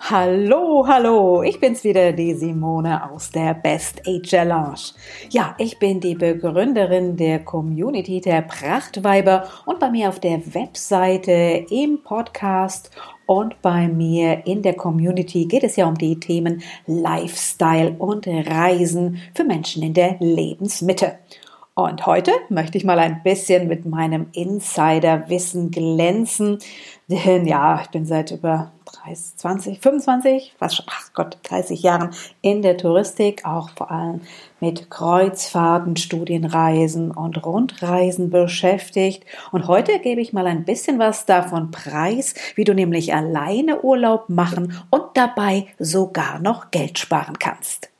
Hallo, hallo, ich bin's wieder, die Simone aus der Best Age Lounge. Ja, ich bin die Begründerin der Community der Prachtweiber und bei mir auf der Webseite, im Podcast und bei mir in der Community geht es ja um die Themen Lifestyle und Reisen für Menschen in der Lebensmitte. Und heute möchte ich mal ein bisschen mit meinem Insiderwissen glänzen. Denn ja, ich bin seit über 30, 20, 25, was schon, ach Gott, 30 Jahren in der Touristik, auch vor allem mit Kreuzfahrten, Studienreisen und Rundreisen beschäftigt. Und heute gebe ich mal ein bisschen was davon preis, wie du nämlich alleine Urlaub machen und dabei sogar noch Geld sparen kannst.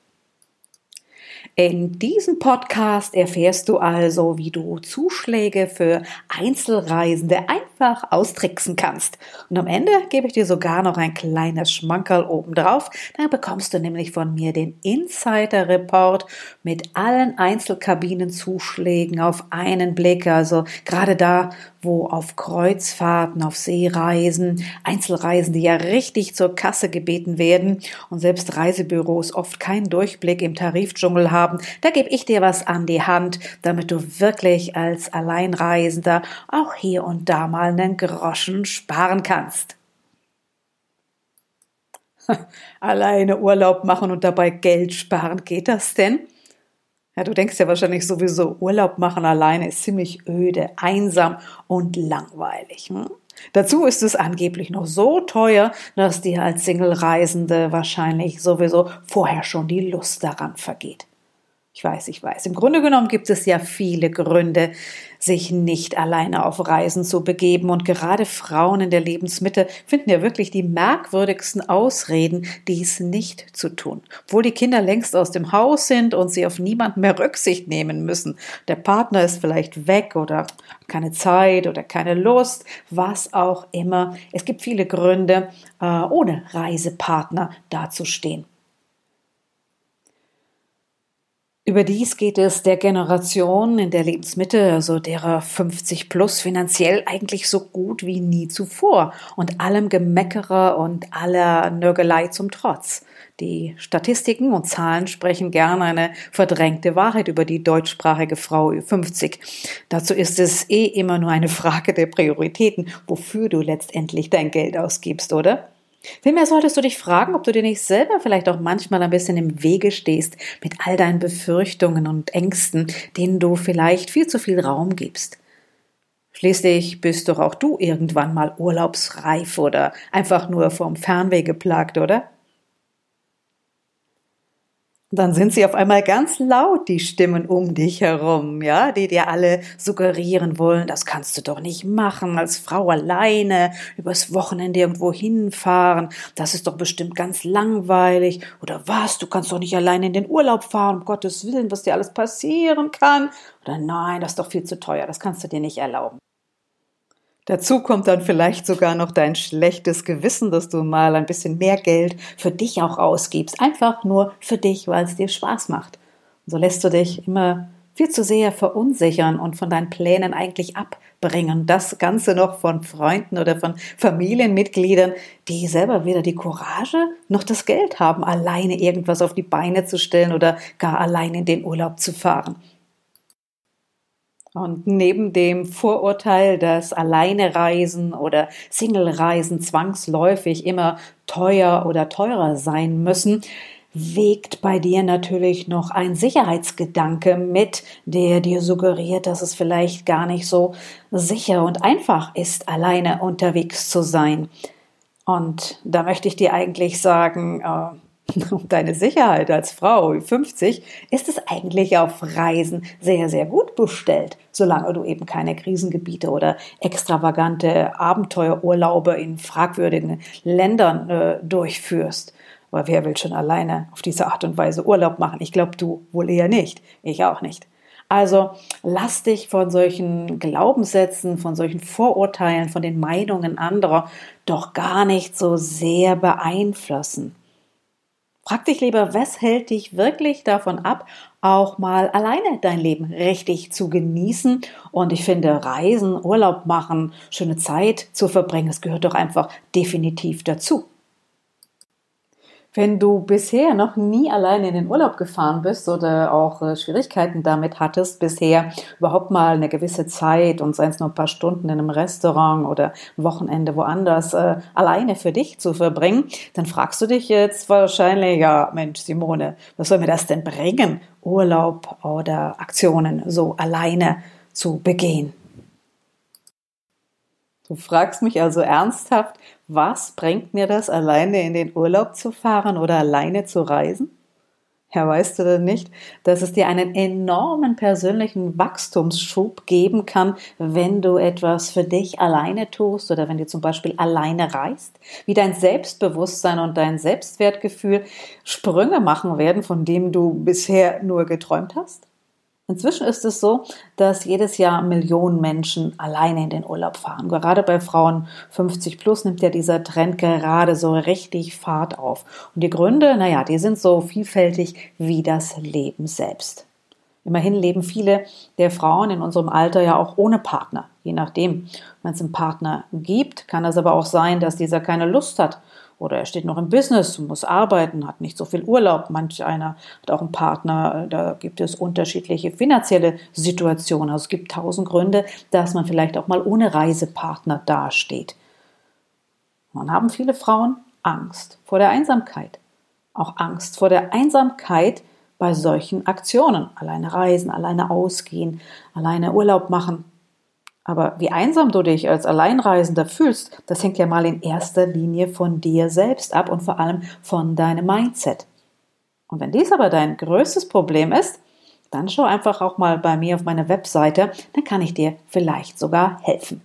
In diesem Podcast erfährst du also, wie du Zuschläge für Einzelreisende einfach austricksen kannst. Und am Ende gebe ich dir sogar noch ein kleines Schmankerl obendrauf. Dann bekommst du nämlich von mir den Insider Report mit allen Einzelkabinenzuschlägen auf einen Blick. Also gerade da, wo auf Kreuzfahrten, auf Seereisen, Einzelreisende ja richtig zur Kasse gebeten werden und selbst Reisebüros oft keinen Durchblick im Tarifdschungel haben, da gebe ich dir was an die Hand, damit du wirklich als Alleinreisender auch hier und da mal einen Groschen sparen kannst. Alleine Urlaub machen und dabei Geld sparen, geht das denn? Ja, du denkst ja wahrscheinlich sowieso, Urlaub machen alleine ist ziemlich öde, einsam und langweilig. Hm? Dazu ist es angeblich noch so teuer, dass dir als Single-Reisende wahrscheinlich sowieso vorher schon die Lust daran vergeht. Ich weiß, ich weiß. Im Grunde genommen gibt es ja viele Gründe, sich nicht alleine auf Reisen zu begeben. Und gerade Frauen in der Lebensmitte finden ja wirklich die merkwürdigsten Ausreden, dies nicht zu tun. Obwohl die Kinder längst aus dem Haus sind und sie auf niemanden mehr Rücksicht nehmen müssen. Der Partner ist vielleicht weg oder keine Zeit oder keine Lust, was auch immer. Es gibt viele Gründe, äh, ohne Reisepartner dazustehen. Überdies geht es der Generation in der Lebensmitte, also derer 50 plus, finanziell eigentlich so gut wie nie zuvor und allem Gemeckerer und aller Nörgelei zum Trotz. Die Statistiken und Zahlen sprechen gern eine verdrängte Wahrheit über die deutschsprachige Frau 50. Dazu ist es eh immer nur eine Frage der Prioritäten, wofür du letztendlich dein Geld ausgibst, oder? Vielmehr solltest du dich fragen, ob du dir nicht selber vielleicht auch manchmal ein bisschen im Wege stehst mit all deinen Befürchtungen und Ängsten, denen du vielleicht viel zu viel Raum gibst. Schließlich bist doch auch du irgendwann mal urlaubsreif oder einfach nur vom Fernweh geplagt, oder? Dann sind sie auf einmal ganz laut, die Stimmen um dich herum, ja, die dir alle suggerieren wollen, das kannst du doch nicht machen, als Frau alleine übers Wochenende irgendwo hinfahren, das ist doch bestimmt ganz langweilig, oder was, du kannst doch nicht alleine in den Urlaub fahren, um Gottes Willen, was dir alles passieren kann, oder nein, das ist doch viel zu teuer, das kannst du dir nicht erlauben. Dazu kommt dann vielleicht sogar noch dein schlechtes Gewissen, dass du mal ein bisschen mehr Geld für dich auch ausgibst. Einfach nur für dich, weil es dir Spaß macht. Und so lässt du dich immer viel zu sehr verunsichern und von deinen Plänen eigentlich abbringen. Das Ganze noch von Freunden oder von Familienmitgliedern, die selber weder die Courage noch das Geld haben, alleine irgendwas auf die Beine zu stellen oder gar allein in den Urlaub zu fahren. Und neben dem Vorurteil, dass alleine Reisen oder Single-Reisen zwangsläufig immer teuer oder teurer sein müssen, wägt bei dir natürlich noch ein Sicherheitsgedanke mit, der dir suggeriert, dass es vielleicht gar nicht so sicher und einfach ist, alleine unterwegs zu sein. Und da möchte ich dir eigentlich sagen, äh, um deine Sicherheit als Frau 50 ist es eigentlich auf Reisen sehr, sehr gut bestellt, solange du eben keine Krisengebiete oder extravagante Abenteuerurlaube in fragwürdigen Ländern äh, durchführst. Aber wer will schon alleine auf diese Art und Weise Urlaub machen? Ich glaube, du wohl eher nicht. Ich auch nicht. Also lass dich von solchen Glaubenssätzen, von solchen Vorurteilen, von den Meinungen anderer doch gar nicht so sehr beeinflussen. Frag dich lieber, was hält dich wirklich davon ab, auch mal alleine dein Leben richtig zu genießen? Und ich finde, Reisen, Urlaub machen, schöne Zeit zu verbringen, das gehört doch einfach definitiv dazu. Wenn du bisher noch nie alleine in den Urlaub gefahren bist oder auch äh, Schwierigkeiten damit hattest, bisher überhaupt mal eine gewisse Zeit und seien es nur ein paar Stunden in einem Restaurant oder ein Wochenende woanders äh, alleine für dich zu verbringen, dann fragst du dich jetzt wahrscheinlich, ja Mensch Simone, was soll mir das denn bringen, Urlaub oder Aktionen so alleine zu begehen? Du fragst mich also ernsthaft, was bringt mir das, alleine in den Urlaub zu fahren oder alleine zu reisen? Ja, weißt du denn nicht, dass es dir einen enormen persönlichen Wachstumsschub geben kann, wenn du etwas für dich alleine tust oder wenn du zum Beispiel alleine reist? Wie dein Selbstbewusstsein und dein Selbstwertgefühl Sprünge machen werden, von denen du bisher nur geträumt hast? Inzwischen ist es so, dass jedes Jahr Millionen Menschen alleine in den Urlaub fahren. Gerade bei Frauen 50 plus nimmt ja dieser Trend gerade so richtig Fahrt auf. Und die Gründe, naja, die sind so vielfältig wie das Leben selbst. Immerhin leben viele der Frauen in unserem Alter ja auch ohne Partner. Je nachdem, wenn es einen Partner gibt, kann es aber auch sein, dass dieser keine Lust hat oder er steht noch im Business, muss arbeiten, hat nicht so viel Urlaub. Manch einer hat auch einen Partner, da gibt es unterschiedliche finanzielle Situationen. Also es gibt tausend Gründe, dass man vielleicht auch mal ohne Reisepartner dasteht. Man haben viele Frauen Angst vor der Einsamkeit. Auch Angst vor der Einsamkeit bei solchen Aktionen. Alleine reisen, alleine ausgehen, alleine Urlaub machen. Aber wie einsam du dich als Alleinreisender fühlst, das hängt ja mal in erster Linie von dir selbst ab und vor allem von deinem Mindset. Und wenn dies aber dein größtes Problem ist, dann schau einfach auch mal bei mir auf meine Webseite, dann kann ich dir vielleicht sogar helfen.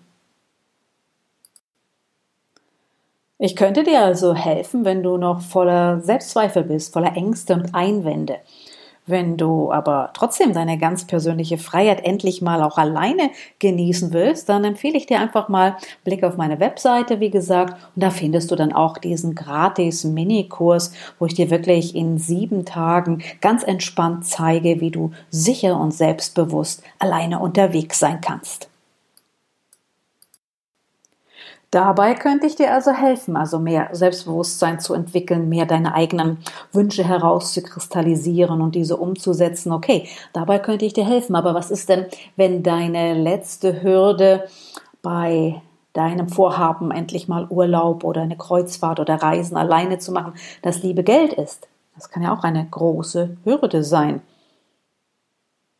Ich könnte dir also helfen, wenn du noch voller Selbstzweifel bist, voller Ängste und Einwände. Wenn du aber trotzdem deine ganz persönliche Freiheit endlich mal auch alleine genießen willst, dann empfehle ich dir einfach mal Blick auf meine Webseite, wie gesagt, und da findest du dann auch diesen gratis Minikurs, wo ich dir wirklich in sieben Tagen ganz entspannt zeige, wie du sicher und selbstbewusst alleine unterwegs sein kannst. Dabei könnte ich dir also helfen, also mehr Selbstbewusstsein zu entwickeln, mehr deine eigenen Wünsche herauszukristallisieren und diese umzusetzen. Okay, dabei könnte ich dir helfen. Aber was ist denn, wenn deine letzte Hürde bei deinem Vorhaben, endlich mal Urlaub oder eine Kreuzfahrt oder Reisen alleine zu machen, das liebe Geld ist? Das kann ja auch eine große Hürde sein.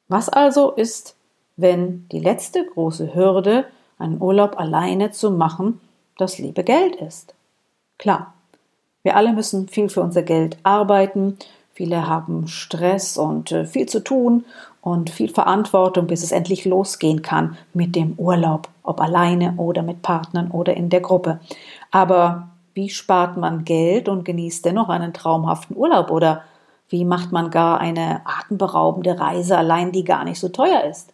Was also ist, wenn die letzte große Hürde einen Urlaub alleine zu machen, das liebe Geld ist. Klar, wir alle müssen viel für unser Geld arbeiten, viele haben Stress und äh, viel zu tun und viel Verantwortung, bis es endlich losgehen kann mit dem Urlaub, ob alleine oder mit Partnern oder in der Gruppe. Aber wie spart man Geld und genießt dennoch einen traumhaften Urlaub oder wie macht man gar eine atemberaubende Reise allein, die gar nicht so teuer ist?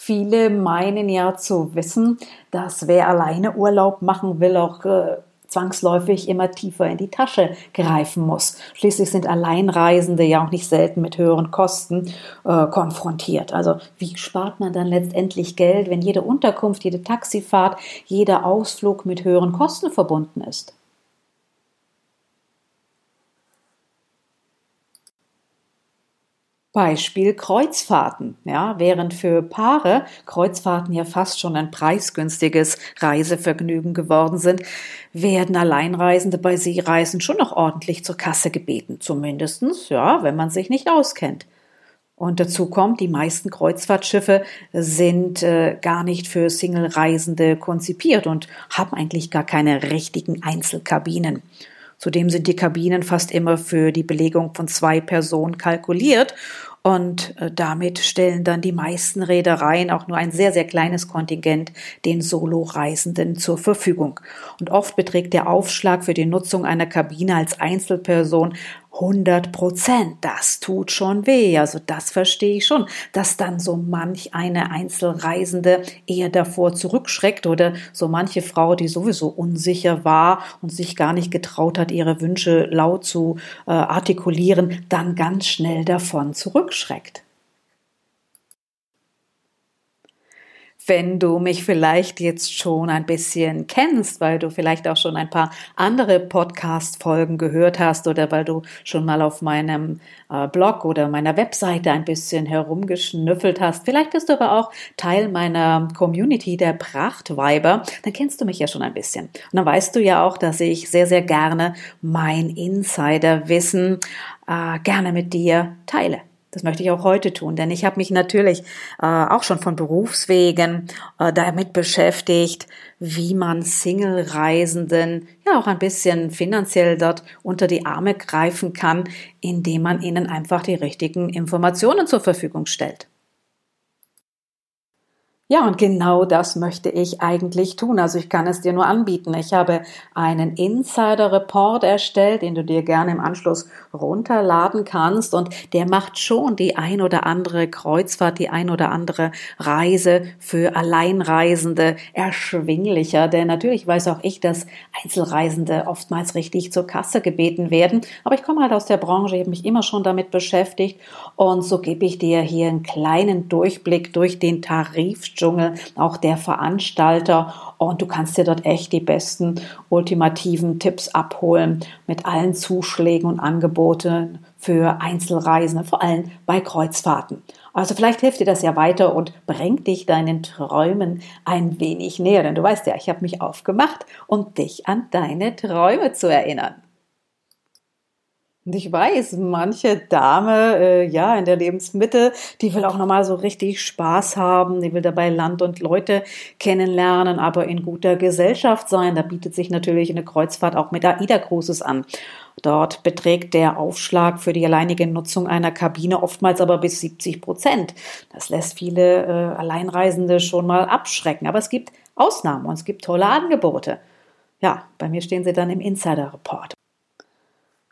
Viele meinen ja zu wissen, dass wer alleine Urlaub machen will, auch äh, zwangsläufig immer tiefer in die Tasche greifen muss. Schließlich sind Alleinreisende ja auch nicht selten mit höheren Kosten äh, konfrontiert. Also wie spart man dann letztendlich Geld, wenn jede Unterkunft, jede Taxifahrt, jeder Ausflug mit höheren Kosten verbunden ist? Beispiel Kreuzfahrten. Ja, während für Paare Kreuzfahrten ja fast schon ein preisgünstiges Reisevergnügen geworden sind, werden Alleinreisende bei Seereisen schon noch ordentlich zur Kasse gebeten. Zumindestens, ja, wenn man sich nicht auskennt. Und dazu kommt, die meisten Kreuzfahrtschiffe sind äh, gar nicht für Single-Reisende konzipiert und haben eigentlich gar keine richtigen Einzelkabinen. Zudem sind die Kabinen fast immer für die Belegung von zwei Personen kalkuliert und äh, damit stellen dann die meisten Reedereien auch nur ein sehr, sehr kleines Kontingent den Solo-Reisenden zur Verfügung. Und oft beträgt der Aufschlag für die Nutzung einer Kabine als Einzelperson 100 Prozent. Das tut schon weh. Also das verstehe ich schon, dass dann so manch eine Einzelreisende eher davor zurückschreckt oder so manche Frau, die sowieso unsicher war und sich gar nicht getraut hat, ihre Wünsche laut zu äh, artikulieren, dann ganz schnell davon zurückschreckt. Wenn du mich vielleicht jetzt schon ein bisschen kennst, weil du vielleicht auch schon ein paar andere Podcast-Folgen gehört hast oder weil du schon mal auf meinem äh, Blog oder meiner Webseite ein bisschen herumgeschnüffelt hast. Vielleicht bist du aber auch Teil meiner Community der Prachtweiber. Dann kennst du mich ja schon ein bisschen. Und dann weißt du ja auch, dass ich sehr, sehr gerne mein Insiderwissen äh, gerne mit dir teile. Das möchte ich auch heute tun, denn ich habe mich natürlich äh, auch schon von Berufswegen äh, damit beschäftigt, wie man Single-Reisenden ja auch ein bisschen finanziell dort unter die Arme greifen kann, indem man ihnen einfach die richtigen Informationen zur Verfügung stellt. Ja, und genau das möchte ich eigentlich tun. Also ich kann es dir nur anbieten. Ich habe einen Insider-Report erstellt, den du dir gerne im Anschluss runterladen kannst. Und der macht schon die ein oder andere Kreuzfahrt, die ein oder andere Reise für Alleinreisende erschwinglicher. Denn natürlich weiß auch ich, dass Einzelreisende oftmals richtig zur Kasse gebeten werden. Aber ich komme halt aus der Branche, ich habe mich immer schon damit beschäftigt. Und so gebe ich dir hier einen kleinen Durchblick durch den Tarif Dschungel, auch der Veranstalter. Und du kannst dir dort echt die besten ultimativen Tipps abholen mit allen Zuschlägen und Angeboten für Einzelreisende, vor allem bei Kreuzfahrten. Also vielleicht hilft dir das ja weiter und bringt dich deinen Träumen ein wenig näher. Denn du weißt ja, ich habe mich aufgemacht, um dich an deine Träume zu erinnern. Und ich weiß, manche Dame, äh, ja, in der Lebensmitte, die will auch nochmal so richtig Spaß haben, die will dabei Land und Leute kennenlernen, aber in guter Gesellschaft sein. Da bietet sich natürlich eine Kreuzfahrt auch mit AIDA Cruises an. Dort beträgt der Aufschlag für die alleinige Nutzung einer Kabine oftmals aber bis 70 Prozent. Das lässt viele äh, Alleinreisende schon mal abschrecken. Aber es gibt Ausnahmen und es gibt tolle Angebote. Ja, bei mir stehen sie dann im Insider Report.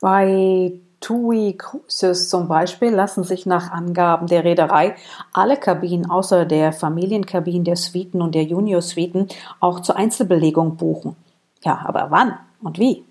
Bei TUI Cruises zum Beispiel lassen sich nach Angaben der Reederei alle Kabinen außer der Familienkabinen, der Suiten und der Junior-Suiten auch zur Einzelbelegung buchen. Ja, aber wann und wie?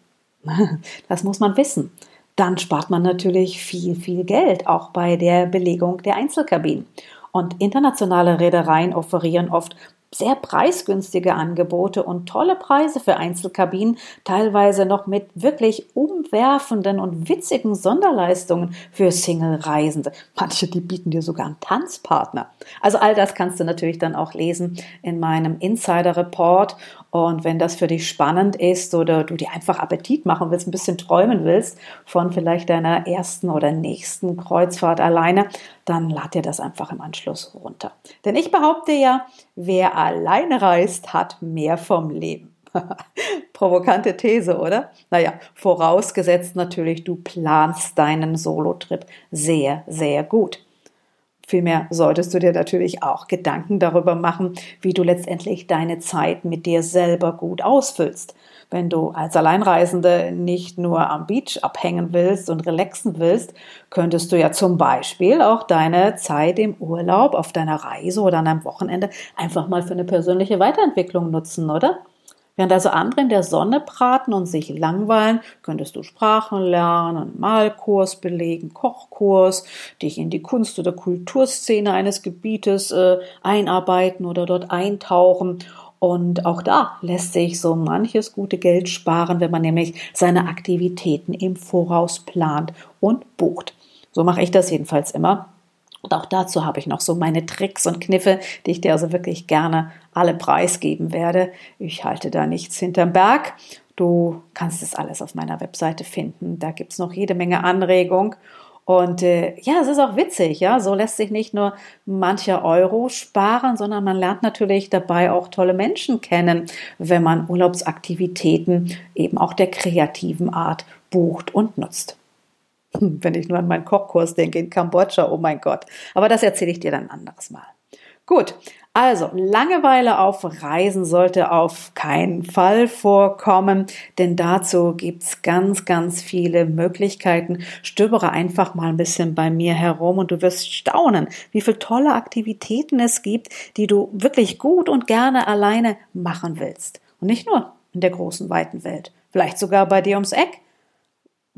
Das muss man wissen. Dann spart man natürlich viel, viel Geld, auch bei der Belegung der Einzelkabinen. Und internationale Reedereien offerieren oft sehr preisgünstige Angebote und tolle Preise für Einzelkabinen, teilweise noch mit wirklich umwerfenden und witzigen Sonderleistungen für Single-Reisende. Manche, die bieten dir sogar einen Tanzpartner. Also all das kannst du natürlich dann auch lesen in meinem Insider-Report. Und wenn das für dich spannend ist oder du dir einfach Appetit machen willst, ein bisschen träumen willst von vielleicht deiner ersten oder nächsten Kreuzfahrt alleine, dann lad dir das einfach im Anschluss runter. Denn ich behaupte ja, wer alleine reist, hat mehr vom Leben. Provokante These, oder? Naja, vorausgesetzt natürlich, du planst deinen Solo-Trip sehr, sehr gut. Vielmehr solltest du dir natürlich auch Gedanken darüber machen, wie du letztendlich deine Zeit mit dir selber gut ausfüllst. Wenn du als Alleinreisende nicht nur am Beach abhängen willst und relaxen willst, könntest du ja zum Beispiel auch deine Zeit im Urlaub auf deiner Reise oder an einem Wochenende einfach mal für eine persönliche Weiterentwicklung nutzen, oder? Während also andere in der Sonne braten und sich langweilen, könntest du Sprachen lernen, Malkurs belegen, Kochkurs, dich in die Kunst- oder Kulturszene eines Gebietes äh, einarbeiten oder dort eintauchen und auch da lässt sich so manches gute Geld sparen, wenn man nämlich seine Aktivitäten im Voraus plant und bucht. So mache ich das jedenfalls immer. Und auch dazu habe ich noch so meine Tricks und Kniffe, die ich dir also wirklich gerne alle preisgeben werde. Ich halte da nichts hinterm Berg. Du kannst es alles auf meiner Webseite finden. Da gibt es noch jede Menge Anregung. Und äh, ja, es ist auch witzig, ja. So lässt sich nicht nur mancher Euro sparen, sondern man lernt natürlich dabei auch tolle Menschen kennen, wenn man Urlaubsaktivitäten eben auch der kreativen Art bucht und nutzt. Wenn ich nur an meinen Kochkurs denke in Kambodscha, oh mein Gott. Aber das erzähle ich dir dann ein anderes Mal. Gut, Also, Langeweile auf Reisen sollte auf keinen Fall vorkommen, denn dazu gibt's ganz, ganz viele Möglichkeiten. Stöbere einfach mal ein bisschen bei mir herum und du wirst staunen, wie viele tolle Aktivitäten es gibt, die du wirklich gut und gerne alleine machen willst. Und nicht nur in der großen, weiten Welt. Vielleicht sogar bei dir ums Eck.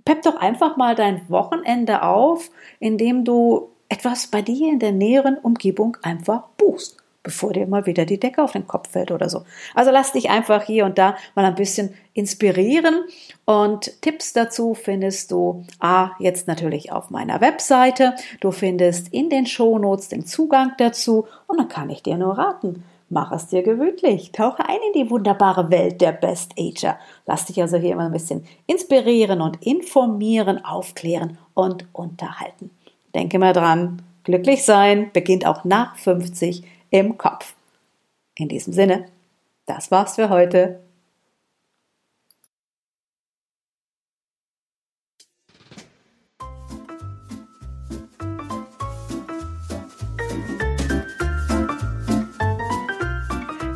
Pepp doch einfach mal dein Wochenende auf, indem du etwas bei dir in der näheren Umgebung einfach buchst bevor dir mal wieder die Decke auf den Kopf fällt oder so. Also lass dich einfach hier und da mal ein bisschen inspirieren und Tipps dazu findest du A, jetzt natürlich auf meiner Webseite. Du findest in den Shownotes den Zugang dazu und dann kann ich dir nur raten. Mach es dir gemütlich. Tauche ein in die wunderbare Welt der Best Ager. Lass dich also hier immer ein bisschen inspirieren und informieren, aufklären und unterhalten. Denke mal dran, glücklich sein beginnt auch nach 50 im Kopf. In diesem Sinne, das war's für heute.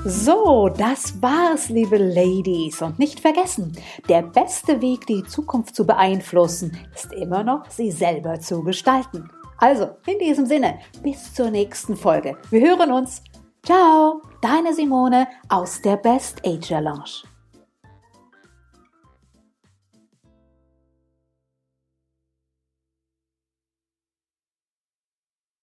So, das war's, liebe Ladies. Und nicht vergessen, der beste Weg, die Zukunft zu beeinflussen, ist immer noch, sie selber zu gestalten. Also, in diesem Sinne, bis zur nächsten Folge. Wir hören uns. Ciao, deine Simone aus der Best Age Lounge.